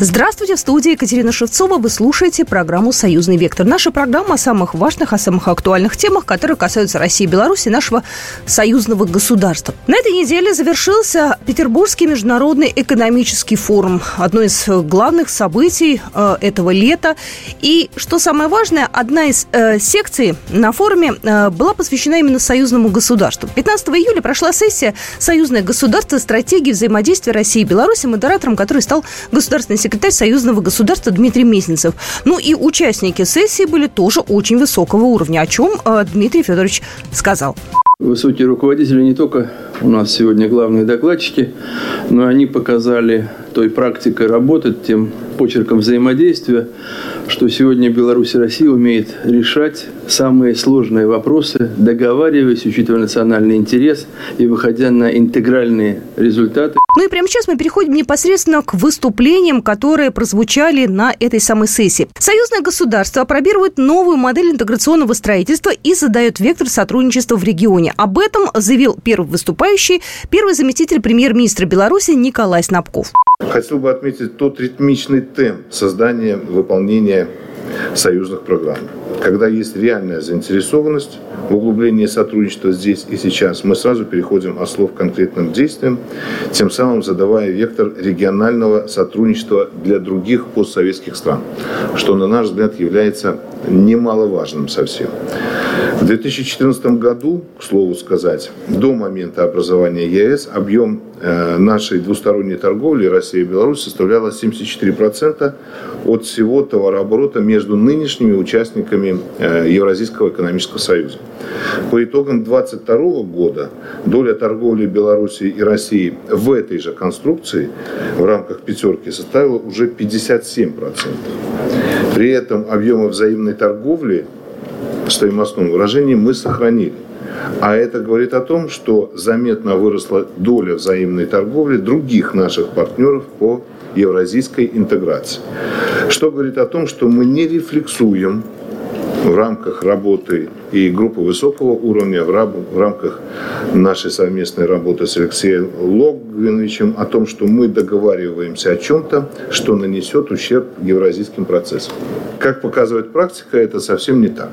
Здравствуйте, в студии Екатерина Шевцова. Вы слушаете программу «Союзный вектор». Наша программа о самых важных, о самых актуальных темах, которые касаются России Беларуси, нашего союзного государства. На этой неделе завершился Петербургский международный экономический форум. Одно из главных событий э, этого лета. И, что самое важное, одна из э, секций на форуме э, была посвящена именно союзному государству. 15 июля прошла сессия «Союзное государство. Стратегии взаимодействия России и Беларуси», модератором которой стал государственный секретарь секретарь Союзного государства Дмитрий Мезенцев. Ну и участники сессии были тоже очень высокого уровня, о чем э, Дмитрий Федорович сказал. Высокие руководители не только у нас сегодня главные докладчики, но они показали той практикой работы, тем почерком взаимодействия, что сегодня Беларусь и Россия умеет решать самые сложные вопросы, договариваясь, учитывая национальный интерес и выходя на интегральные результаты. Ну и прямо сейчас мы переходим непосредственно к выступлениям, которые прозвучали на этой самой сессии. Союзное государство опробирует новую модель интеграционного строительства и задает вектор сотрудничества в регионе. Об этом заявил первый выступающий, первый заместитель премьер-министра Беларуси Николай Снабков. Хотел бы отметить тот ритмичный темп создания, выполнения союзных программ. Когда есть реальная заинтересованность в углублении сотрудничества здесь и сейчас, мы сразу переходим от слов к конкретным действиям, тем самым задавая вектор регионального сотрудничества для других постсоветских стран, что, на наш взгляд, является немаловажным совсем. В 2014 году, к слову сказать, до момента образования ЕС объем э, нашей двусторонней торговли России и Беларусь составляла 74% от всего товарооборота между нынешними участниками э, Евразийского экономического союза. По итогам 2022 года доля торговли Беларуси и России в этой же конструкции в рамках пятерки составила уже 57%. При этом объемы взаимной торговли в стоимостном выражении мы сохранили. А это говорит о том, что заметно выросла доля взаимной торговли других наших партнеров по евразийской интеграции. Что говорит о том, что мы не рефлексуем в рамках работы и группы высокого уровня, в рамках нашей совместной работы с Алексеем Логвиновичем о том, что мы договариваемся о чем-то, что нанесет ущерб евразийским процессам. Как показывает практика, это совсем не так.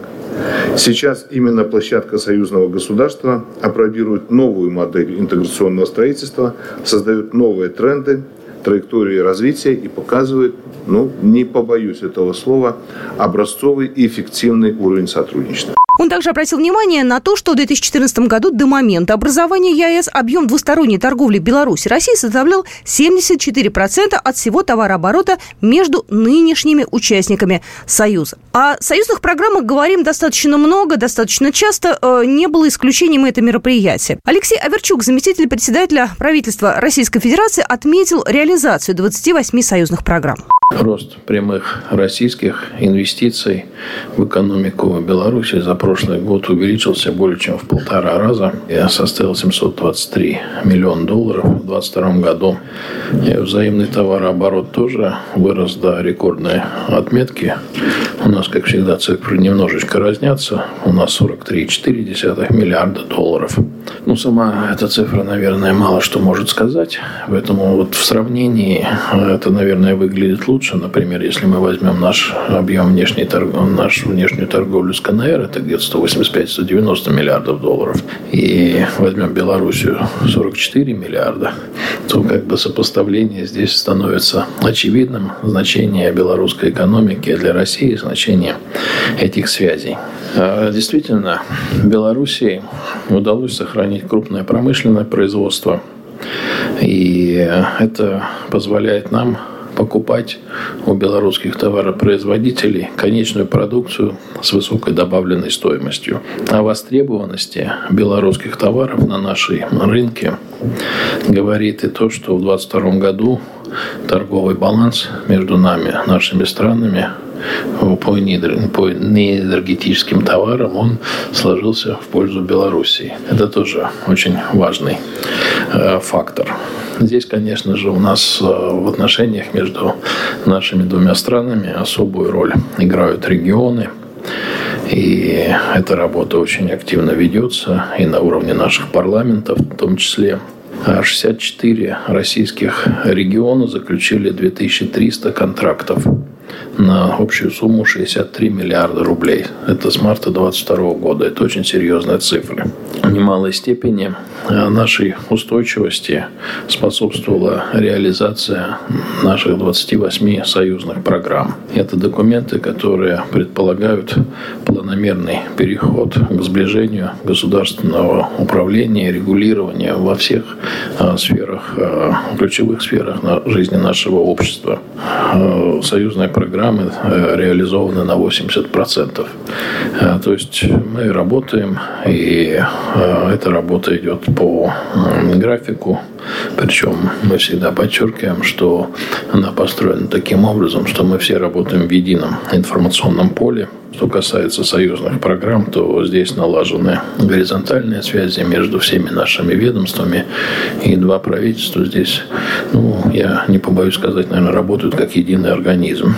Сейчас именно площадка союзного государства опробирует новую модель интеграционного строительства, создает новые тренды, траектории развития и показывает, ну, не побоюсь этого слова, образцовый и эффективный уровень сотрудничества. Он также обратил внимание на то, что в 2014 году до момента образования ЕАЭС объем двусторонней торговли Беларуси и России составлял 74% от всего товарооборота между нынешними участниками Союза. О союзных программах говорим достаточно много, достаточно часто. Э, не было исключением это мероприятие. Алексей Аверчук, заместитель председателя правительства Российской Федерации, отметил реализацию 28 союзных программ. Рост прямых российских инвестиций в экономику Беларуси за прошлый год увеличился более чем в полтора раза и составил 723 миллиона долларов в 2022 году. И взаимный товарооборот тоже вырос до рекордной отметки. У нас, как всегда, цифры немножечко разнятся. У нас 43,4 миллиарда долларов. Ну, сама эта цифра, наверное, мало что может сказать. Поэтому вот в сравнении это, наверное, выглядит лучше. Например, если мы возьмем наш объем внешней торговли, нашу внешнюю торговлю с КНР, это где-то 185-190 миллиардов долларов, и возьмем Белоруссию 44 миллиарда, то как бы сопоставление здесь становится очевидным. Значение белорусской экономики для России, значение этих связей. А, действительно, Белоруссии удалось сохранить крупное промышленное производство, и это позволяет нам покупать у белорусских товаропроизводителей конечную продукцию с высокой добавленной стоимостью. О востребованности белорусских товаров на нашей рынке говорит и то, что в 2022 году торговый баланс между нами, нашими странами, по, неэнергетическим товарам, он сложился в пользу Белоруссии. Это тоже очень важный э, фактор. Здесь, конечно же, у нас э, в отношениях между нашими двумя странами особую роль играют регионы. И эта работа очень активно ведется и на уровне наших парламентов в том числе. 64 российских региона заключили 2300 контрактов на общую сумму 63 миллиарда рублей. Это с марта 2022 года. Это очень серьезные цифры. Немалой степени э, нашей устойчивости способствовала реализация наших 28 союзных программ. Это документы, которые предполагают планомерный переход к сближению государственного управления и регулирования во всех э, сферах, э, ключевых сферах жизни нашего общества. Союзная программы реализованы на 80%. Э, то есть мы работаем, и эта работа идет по графику. Причем мы всегда подчеркиваем, что она построена таким образом, что мы все работаем в едином информационном поле. Что касается союзных программ, то здесь налажены горизонтальные связи между всеми нашими ведомствами. И два правительства здесь, ну, я не побоюсь сказать, наверное, работают как единый организм.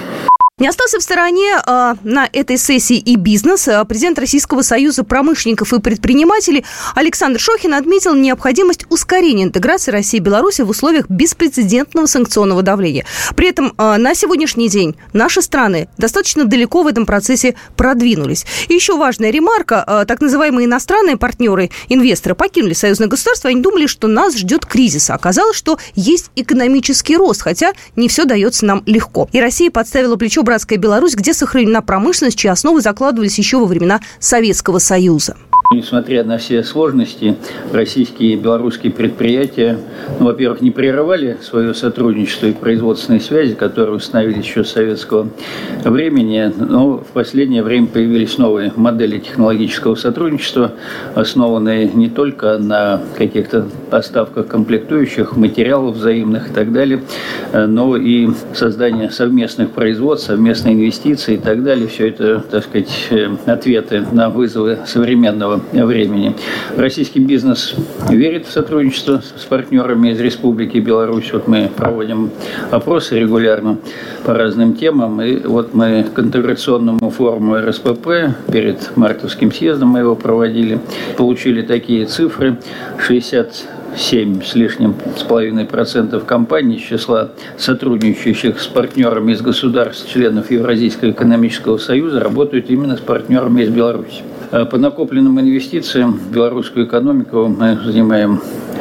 Не остался в стороне э, на этой сессии и бизнес. А, президент Российского союза промышленников и предпринимателей Александр Шохин отметил необходимость ускорения интеграции России и Беларуси в условиях беспрецедентного санкционного давления. При этом э, на сегодняшний день наши страны достаточно далеко в этом процессе продвинулись. И еще важная ремарка. Э, так называемые иностранные партнеры, инвесторы покинули союзное государство. Они думали, что нас ждет кризис. Оказалось, что есть экономический рост, хотя не все дается нам легко. И Россия подставила плечо братская Беларусь, где сохранена промышленность, чьи основы закладывались еще во времена Советского Союза. Несмотря на все сложности, российские и белорусские предприятия, ну, во-первых, не прерывали свое сотрудничество и производственные связи, которые установились еще с советского времени, но в последнее время появились новые модели технологического сотрудничества, основанные не только на каких-то поставках комплектующих, материалов взаимных и так далее, но и создание совместных производств, совместные инвестиции и так далее. Все это, так сказать, ответы на вызовы современного времени. Российский бизнес верит в сотрудничество с партнерами из Республики Беларусь. Вот мы проводим опросы регулярно по разным темам. И вот мы к интеграционному форуму РСПП перед мартовским съездом мы его проводили. Получили такие цифры. 60 7 с лишним с половиной процентов компаний из числа сотрудничающих с партнерами из государств, членов Евразийского экономического союза, работают именно с партнерами из Беларуси. Э, по накопленным инвестициям в белорусскую экономику мы занимаем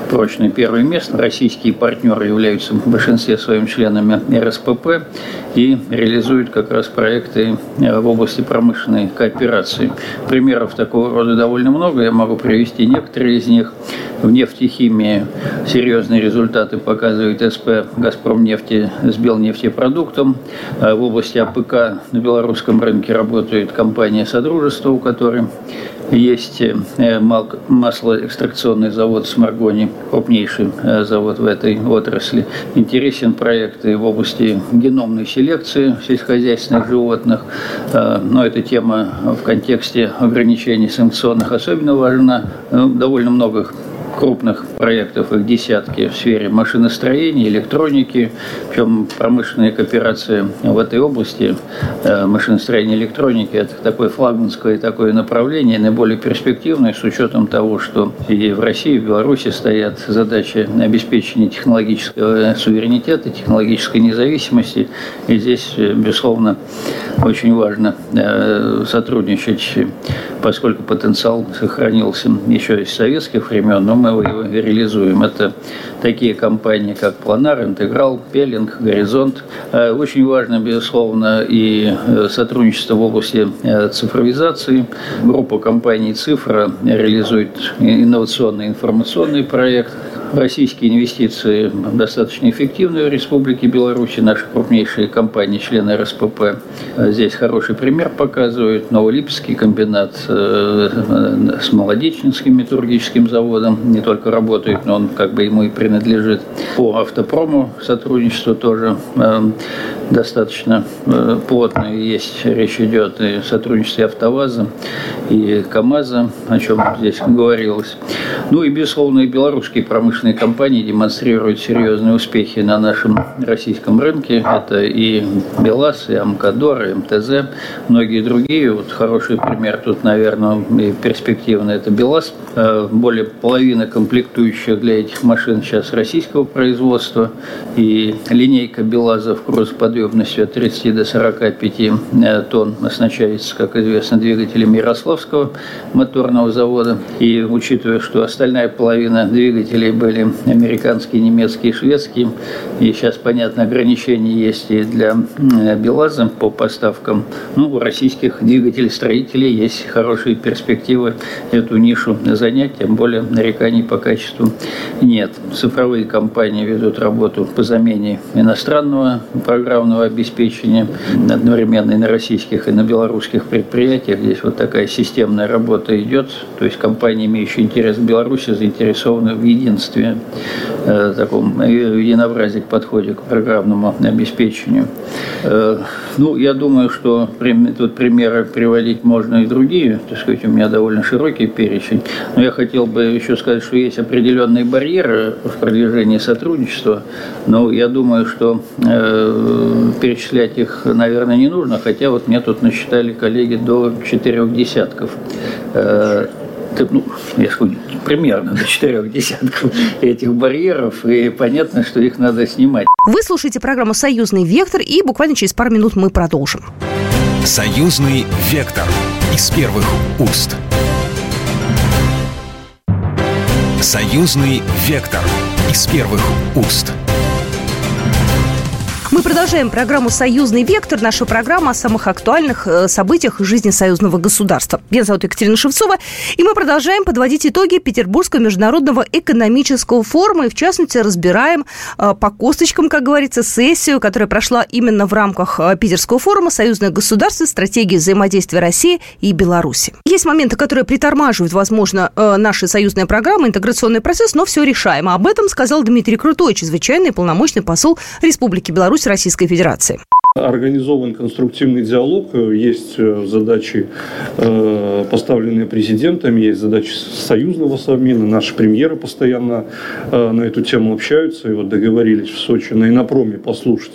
прочное первое место. Российские партнеры являются в большинстве своим членами РСПП и реализуют как раз проекты э, в области промышленной кооперации. Примеров такого рода довольно много. Я могу привести некоторые из них. В нефтехимии серьезные результаты показывает СП «Газпром нефти» с Белнефтепродуктом. Э, в области АПК на белорусском рынке работает компания «Содружество», у которой есть э, маслоэкстракционный завод в Сморгони, крупнейший э, завод в этой отрасли. Интересен проект и в области геномной селекции сельскохозяйственных животных. Э, но эта тема в контексте ограничений санкционных особенно важна. Довольно много крупных проектов, их десятки в сфере машиностроения, электроники, причем промышленные кооперации в этой области, э, машиностроения электроники, это такое флагманское такое направление, наиболее перспективное, с учетом того, что и в России, и в Беларуси стоят задачи обеспечения технологического суверенитета, технологической независимости. И здесь, э, безусловно, очень важно э, сотрудничать, поскольку потенциал сохранился еще из советских времен, но мы мы его реализуем. Это такие компании, как Планар, Интеграл, Пелинг, Горизонт. Э, очень важно, безусловно, и э, сотрудничество в области э, цифровизации. Группа компаний «Цифра» реализует инновационный информационный проект, Российские инвестиции достаточно эффективны в Республике Беларусь. Наши крупнейшие компании, члены РСПП, здесь хороший пример показывают. Новолипецкий комбинат с Молодечнинским металлургическим заводом не только работает, но он как бы ему и принадлежит. По автопрому сотрудничество тоже достаточно плотное есть. Речь идет и о сотрудничестве АвтоВАЗа и КАМАЗа, о чем здесь говорилось. Ну и, безусловно, и белорусские промышленные компании демонстрируют серьезные успехи на нашем российском рынке. Это и БелАЗ, и Амкадор, и МТЗ, многие другие. Вот хороший пример тут, наверное, и перспективный – это БелАЗ. Э, более половины комплектующих для этих машин сейчас российского производства. И линейка БелАЗов грузоподъемностью от 30 до 45 э, тонн оснащается, как известно, двигателями Ярославского моторного завода. И учитывая, что остальная половина двигателей были американские, немецкие, шведские, и сейчас, понятно, ограничения есть и для БелАЗа по поставкам. Ну, у российских двигателей-строителей есть хорошие перспективы эту нишу занять, тем более нареканий по качеству нет. Цифровые компании ведут работу по замене иностранного программного обеспечения одновременно и на российских, и на белорусских предприятиях. Здесь вот такая системная работа идет. То есть компании, имеющие интерес к Беларуси, заинтересованы в единстве, э, таком единообразии к подходе к программному обеспечению. Э, ну, я думаю, что тут примеры приводить можно и другие. Так сказать, у меня довольно широкий перечень. Но я хотел бы еще сказать, что есть определенные барьеры в продвижении сотрудничества. Но я думаю, что э, перечислять их, наверное, не нужно. Хотя вот мне тут насчитали коллеги до четырех десятков. Э, ну, я скажу, примерно до четырех десятков этих барьеров, и понятно, что их надо снимать. Вы слушаете программу «Союзный вектор», и буквально через пару минут мы продолжим. «Союзный вектор» из первых уст. «Союзный вектор» из первых уст. Мы продолжаем программу «Союзный вектор», наша программа о самых актуальных э, событиях жизни союзного государства. Меня зовут Екатерина Шевцова, и мы продолжаем подводить итоги Петербургского международного экономического форума, и в частности разбираем э, по косточкам, как говорится, сессию, которая прошла именно в рамках э, Питерского форума «Союзное государство. Стратегии взаимодействия России и Беларуси». Есть моменты, которые притормаживают, возможно, наши союзные программы, интеграционный процесс, но все решаемо. Об этом сказал Дмитрий Крутой, чрезвычайный полномочный посол Республики Беларусь Российской Федерации. Организован конструктивный диалог, есть э, задачи, э, поставленные президентами, есть задачи союзного совмина. Наши премьеры постоянно э, на эту тему общаются и вот договорились в Сочи на Инопроме послушать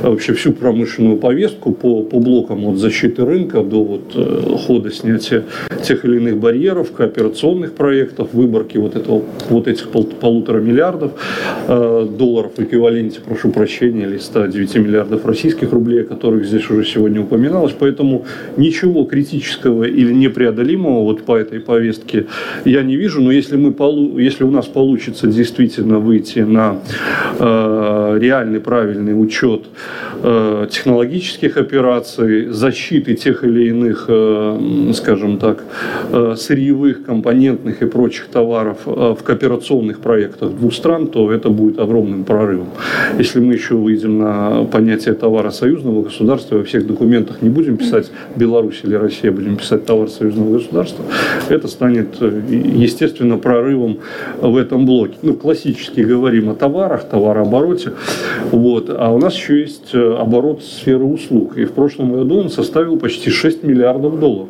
вообще всю промышленную повестку по, по блокам от защиты рынка до вот хода снятия тех или иных барьеров, кооперационных проектов, выборки вот, этого, вот этих пол, полутора миллиардов долларов в эквиваленте, прошу прощения, или 109 миллиардов российских рублей рублей, о которых здесь уже сегодня упоминалось. Поэтому ничего критического или непреодолимого вот по этой повестке я не вижу. Но если, мы, если у нас получится действительно выйти на э, реальный правильный учет э, технологических операций, защиты тех или иных, э, скажем так, э, сырьевых, компонентных и прочих товаров э, в кооперационных проектах двух стран, то это будет огромным прорывом. Если мы еще выйдем на понятие товара союза, союзного государства, во всех документах не будем писать Беларусь или Россия, будем писать товар союзного государства, это станет, э, естественно, прорывом в этом блоке. Ну, классически говорим о товарах, товарообороте, вот, а у нас еще есть э, оборот сферы услуг, и в прошлом году он составил почти 6 миллиардов долларов.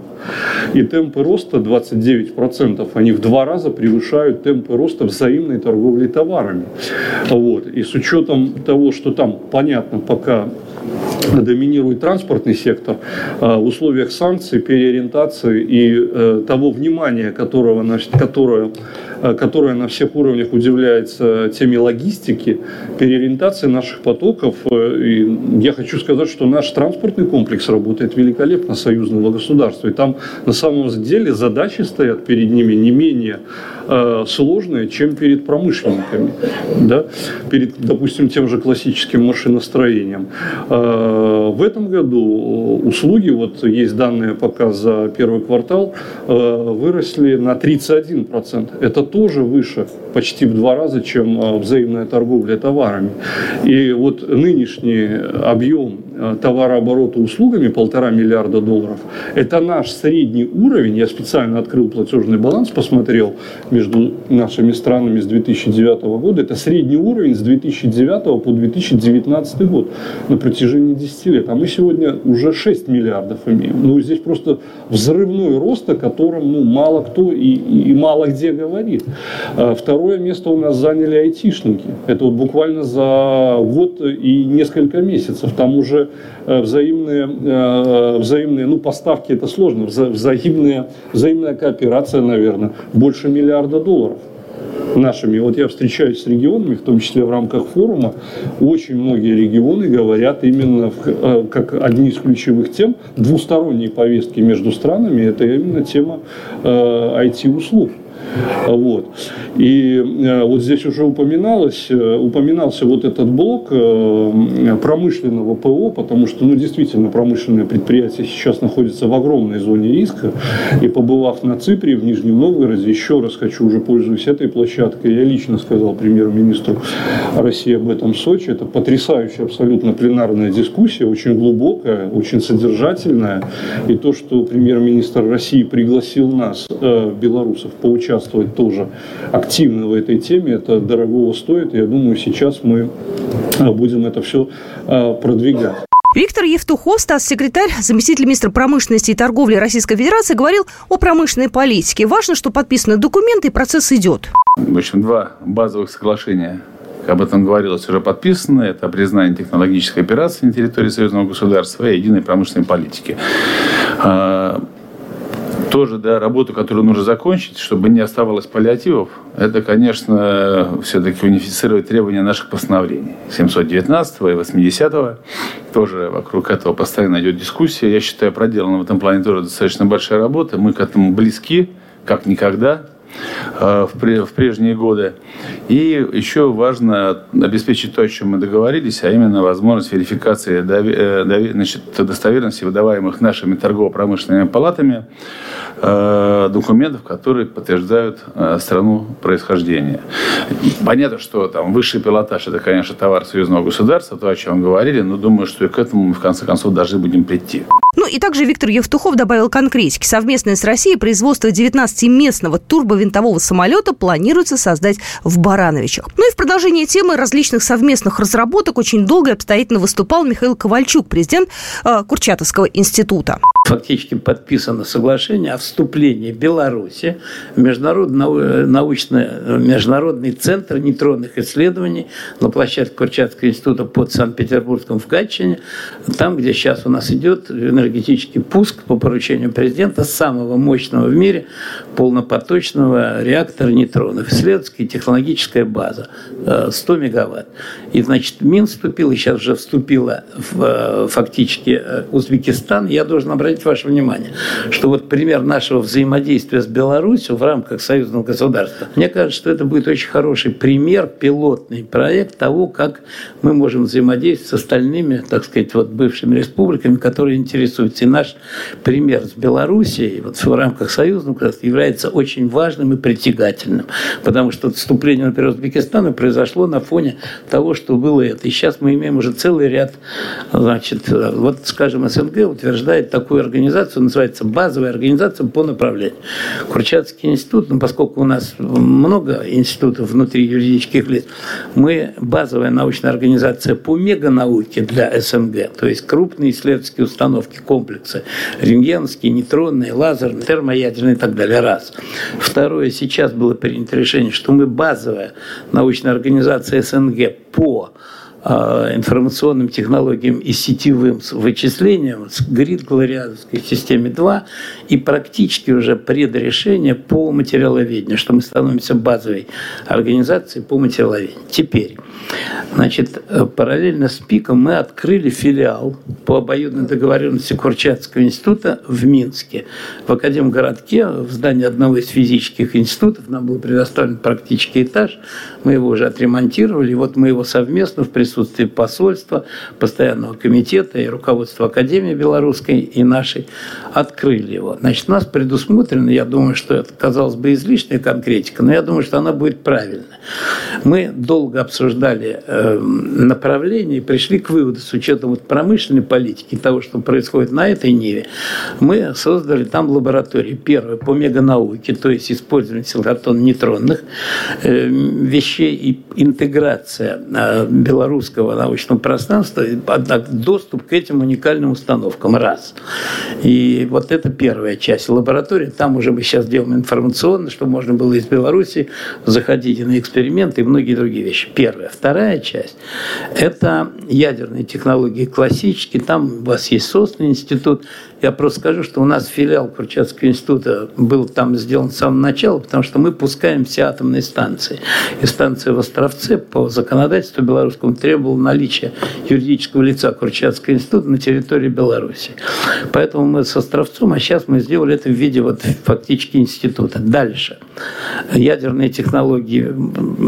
И темпы роста 29%, они в два раза превышают темпы роста взаимной торговли товарами. Вот. И с учетом того, что там, понятно, пока доминирует транспортный сектор, а, в условиях санкций, переориентации и э, того внимания, которого, которое Э, которая на всех уровнях удивляется теме логистики, переориентации наших потоков. Э, и я хочу сказать, что наш транспортный комплекс работает великолепно союзного государства. И там на самом деле задачи стоят перед ними не менее сложные, чем перед промышленниками. Да? Перед, допустим, тем же классическим машиностроением. В этом году услуги, вот есть данные пока за первый квартал, выросли на 31%. Это тоже выше почти в два раза, чем а, взаимная торговля товарами. И вот нынешний объем э, товарооборота услугами полтора миллиарда долларов, это наш средний уровень, я специально открыл платежный баланс, посмотрел между нашими странами с 2009 года, это средний уровень с 2009 по 2019 год на протяжении 10 лет. А мы сегодня уже 6 миллиардов имеем. Ну, здесь просто взрывной рост, о котором ну, мало кто и, и мало где говорит. А второе место у нас заняли айтишники. Это вот буквально за год и несколько месяцев. Там уже э, взаимные, э, взаимные ну, поставки это сложно, взаимная, взаимная кооперация, наверное, больше миллиарда долларов нашими. Вот я встречаюсь с регионами, в том числе в рамках форума, очень многие регионы говорят именно в, э, как одни из ключевых тем двусторонней повестки между странами, это именно тема э, IT-услуг. Вот. И э, вот здесь уже упоминалось, э, упоминался вот этот блок э, промышленного ПО, потому что, ну, действительно, промышленное предприятие сейчас находится в огромной зоне риска. И побывав на Ципре, в Нижнем Новгороде, еще раз хочу, уже пользуясь этой площадкой, я лично сказал премьер-министру России об этом в Сочи. Это потрясающая абсолютно пленарная дискуссия, очень глубокая, очень содержательная. И то, что премьер-министр России пригласил нас, белорусов, поучаствовать участвовать тоже активно в этой теме. Это дорогого стоит. Я думаю, сейчас мы а, будем это все а, продвигать. Виктор Евтухов, статс-секретарь, заместитель министра промышленности и торговли Российской Федерации, говорил о промышленной политике. Важно, что подписаны документы и процесс идет. В общем, два базовых соглашения об этом говорилось, уже подписано. Это признание технологической операции на территории союзного государства и единой промышленной политики. Тоже да, работу, которую нужно закончить, чтобы не оставалось паллиативов, это, конечно, все-таки унифицировать требования наших постановлений. 719 и 80 -го. Тоже вокруг этого постоянно идет дискуссия. Я считаю, проделана в этом плане тоже достаточно большая работа. Мы к этому близки, как никогда. Э, в прежние годы. И еще важно обеспечить то, о чем мы договорились, а именно возможность верификации э, значит, достоверности выдаваемых нашими торгово-промышленными палатами э, документов, которые подтверждают страну происхождения. Понятно, что там высший пилотаж – это, конечно, товар союзного государства, то, о чем говорили, но думаю, что и к этому мы, в конце концов, должны будем прийти. Ну и также Виктор Евтухов добавил конкретики. Совместное с Россией производство 19-местного турбовинтового самолета планируется создать в Барановичах. Ну и в продолжение темы различных совместных разработок очень долго и обстоятельно выступал Михаил Ковальчук, президент э, Курчатовского института. Фактически подписано соглашение о вступлении Беларуси в международный, научный, международный центр нейтронных исследований на площадке Курчатского института под Санкт-Петербургом в Гатчине, там, где сейчас у нас идет энергетический пуск по поручению президента самого мощного в мире полнопоточного реактора нейтронов. Исследовательская технологическая база 100 э, мегаватт. И, значит, Мин вступил, и сейчас уже вступила в, э, фактически э, Узбекистан. Я должен обратить ваше внимание, что вот пример нашего взаимодействия с Беларусью в рамках союзного государства, мне кажется, что это будет очень хороший пример, пилотный проект того, как мы можем взаимодействовать с остальными, так сказать, вот бывшими республиками, которые интересуются. И наш пример с Белоруссией вот в рамках союзного государства является очень важным и притягательным. Потому что вступление, например, Узбекистана произошло на фоне того, что было это. И сейчас мы имеем уже целый ряд, значит, вот, скажем, СНГ утверждает такую организацию, называется базовая организация по направлению. Курчатский институт, ну, поскольку у нас много институтов внутри юридических лиц, мы базовая научная организация по меганауке для СНГ, то есть крупные исследовательские установки, комплексы, рентгеновские, нейтронные, лазерные, термоядерные и так далее, раз. Второе, сейчас было принято решение, что мы базовая научная организация СНГ по информационным технологиям и сетевым вычислениям с грид-галариадовской системе 2 и практически уже предрешение по материаловедению, что мы становимся базовой организацией по материаловедению. Теперь, значит, параллельно с ПИКом мы открыли филиал по обоюдной договоренности Курчатского института в Минске. В Академгородке, в здании одного из физических институтов, нам был предоставлен практический этаж, мы его уже отремонтировали, и вот мы его совместно в присутствии присутствии посольства, постоянного комитета и руководства Академии Белорусской и нашей открыли его. Значит, у нас предусмотрено, я думаю, что это, казалось бы, излишняя конкретика, но я думаю, что она будет правильной. Мы долго обсуждали э, направление и пришли к выводу с учетом вот промышленной политики, того, что происходит на этой ниве. Мы создали там лаборатории. Первая по меганауке, то есть использование силкотон-нейтронных э, вещей и интеграция э, белорусского научного пространства, доступ к этим уникальным установкам. Раз. И вот это первая часть лаборатории. Там уже мы сейчас делаем информационно, чтобы можно было из Беларуси заходить на эксперименты и многие другие вещи. Первая. Вторая часть – это ядерные технологии классические. Там у вас есть собственный институт. Я просто скажу, что у нас филиал Курчатского института был там сделан с самого начала, потому что мы пускаем все атомные станции. И станция в Островце по законодательству белорусскому требовала наличия юридического лица Курчатского института на территории Беларуси. Поэтому мы с Островцом, а сейчас мы сделали это в виде вот фактически института. Дальше. Ядерные технологии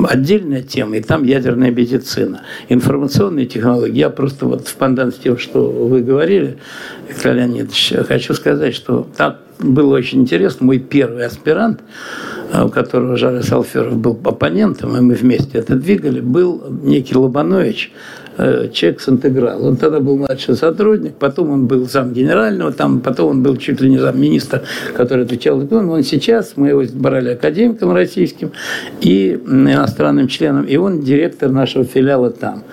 – отдельная тема, и там ядерная медицина. Информационные технологии, я просто вот в пандан с тем, что вы говорили, Виктор Леонидович, хочу сказать, что так было очень интересно. Мой первый аспирант, у которого Жара Салферов был оппонентом, и мы вместе это двигали, был некий Лобанович, Э, человек с интеграл. Он тогда был младший сотрудник, потом он был зам генерального, там, потом он был чуть ли не зам министра, который отвечал. Он сейчас, мы его брали академиком российским и иностранным членом, и он директор нашего филиала там.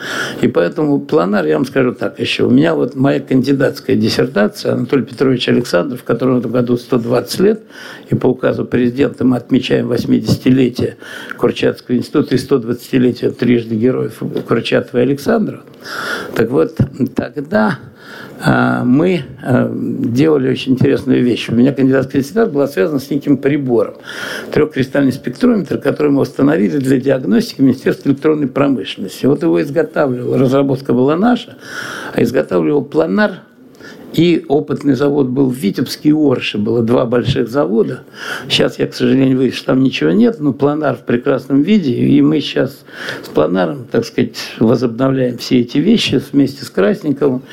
И поэтому планар, я вам скажу так еще, у меня вот моя кандидатская диссертация, Анатолий Петрович Александров, которому в этом году 120 лет, и по указу президента мы отмечаем 80-летие Курчатского института и 120-летие трижды героев Курчатова и Александра, Александров. Так вот, тогда а, мы а, делали очень интересную вещь. У меня кандидатская диссертация была связана с неким прибором. Трехкристальный спектрометр, который мы установили для диагностики Министерства электронной промышленности. Вот его изготавливал, разработка была наша, а изготавливал планар – и опытный завод был в Витебске и Орше. Было два больших завода. Сейчас я, к сожалению, вижу, что там ничего нет, но планар в прекрасном виде. И мы сейчас с планаром, так сказать, возобновляем все эти вещи вместе с Красниковым.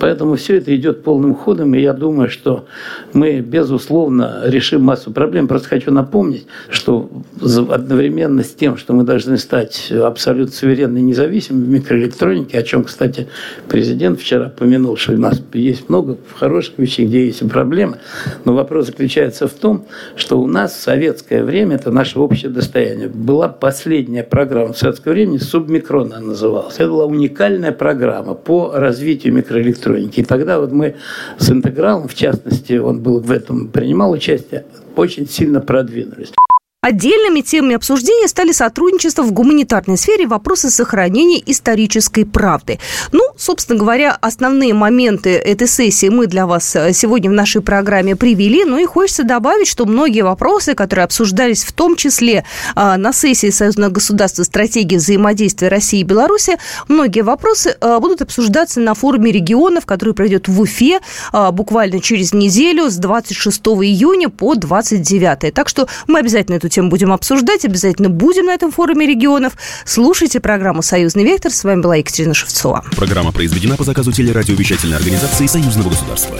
Поэтому все это идет полным ходом. И я думаю, что мы, безусловно, решим массу проблем. Просто хочу напомнить, что одновременно с тем, что мы должны стать абсолютно суверенной и независимыми в микроэлектронике, о чем, кстати, президент вчера помянул, что у нас есть много много хороших вещей, где есть проблемы. Но вопрос заключается в том, что у нас в советское время, это наше общее достояние, была последняя программа в советское время, субмикрон она называлась. Это была уникальная программа по развитию микроэлектроники. И тогда вот мы с интегралом, в частности, он был в этом принимал участие, очень сильно продвинулись. Отдельными темами обсуждения стали сотрудничество в гуманитарной сфере вопросы сохранения исторической правды. Ну, собственно говоря, основные моменты этой сессии мы для вас э, сегодня в нашей программе привели. Ну и хочется добавить, что многие вопросы, которые обсуждались в том числе а, на сессии Союзного государства стратегии взаимодействия России и Беларуси, многие вопросы а, будут обсуждаться на форуме регионов, который пройдет в Уфе а, буквально через неделю с 26 июня по 29. Так что мы обязательно эту эту тему будем обсуждать. Обязательно будем на этом форуме регионов. Слушайте программу «Союзный вектор». С вами была Екатерина Шевцова. Программа произведена по заказу телерадиовещательной организации Союзного государства.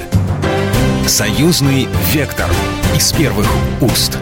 «Союзный вектор» из первых уст.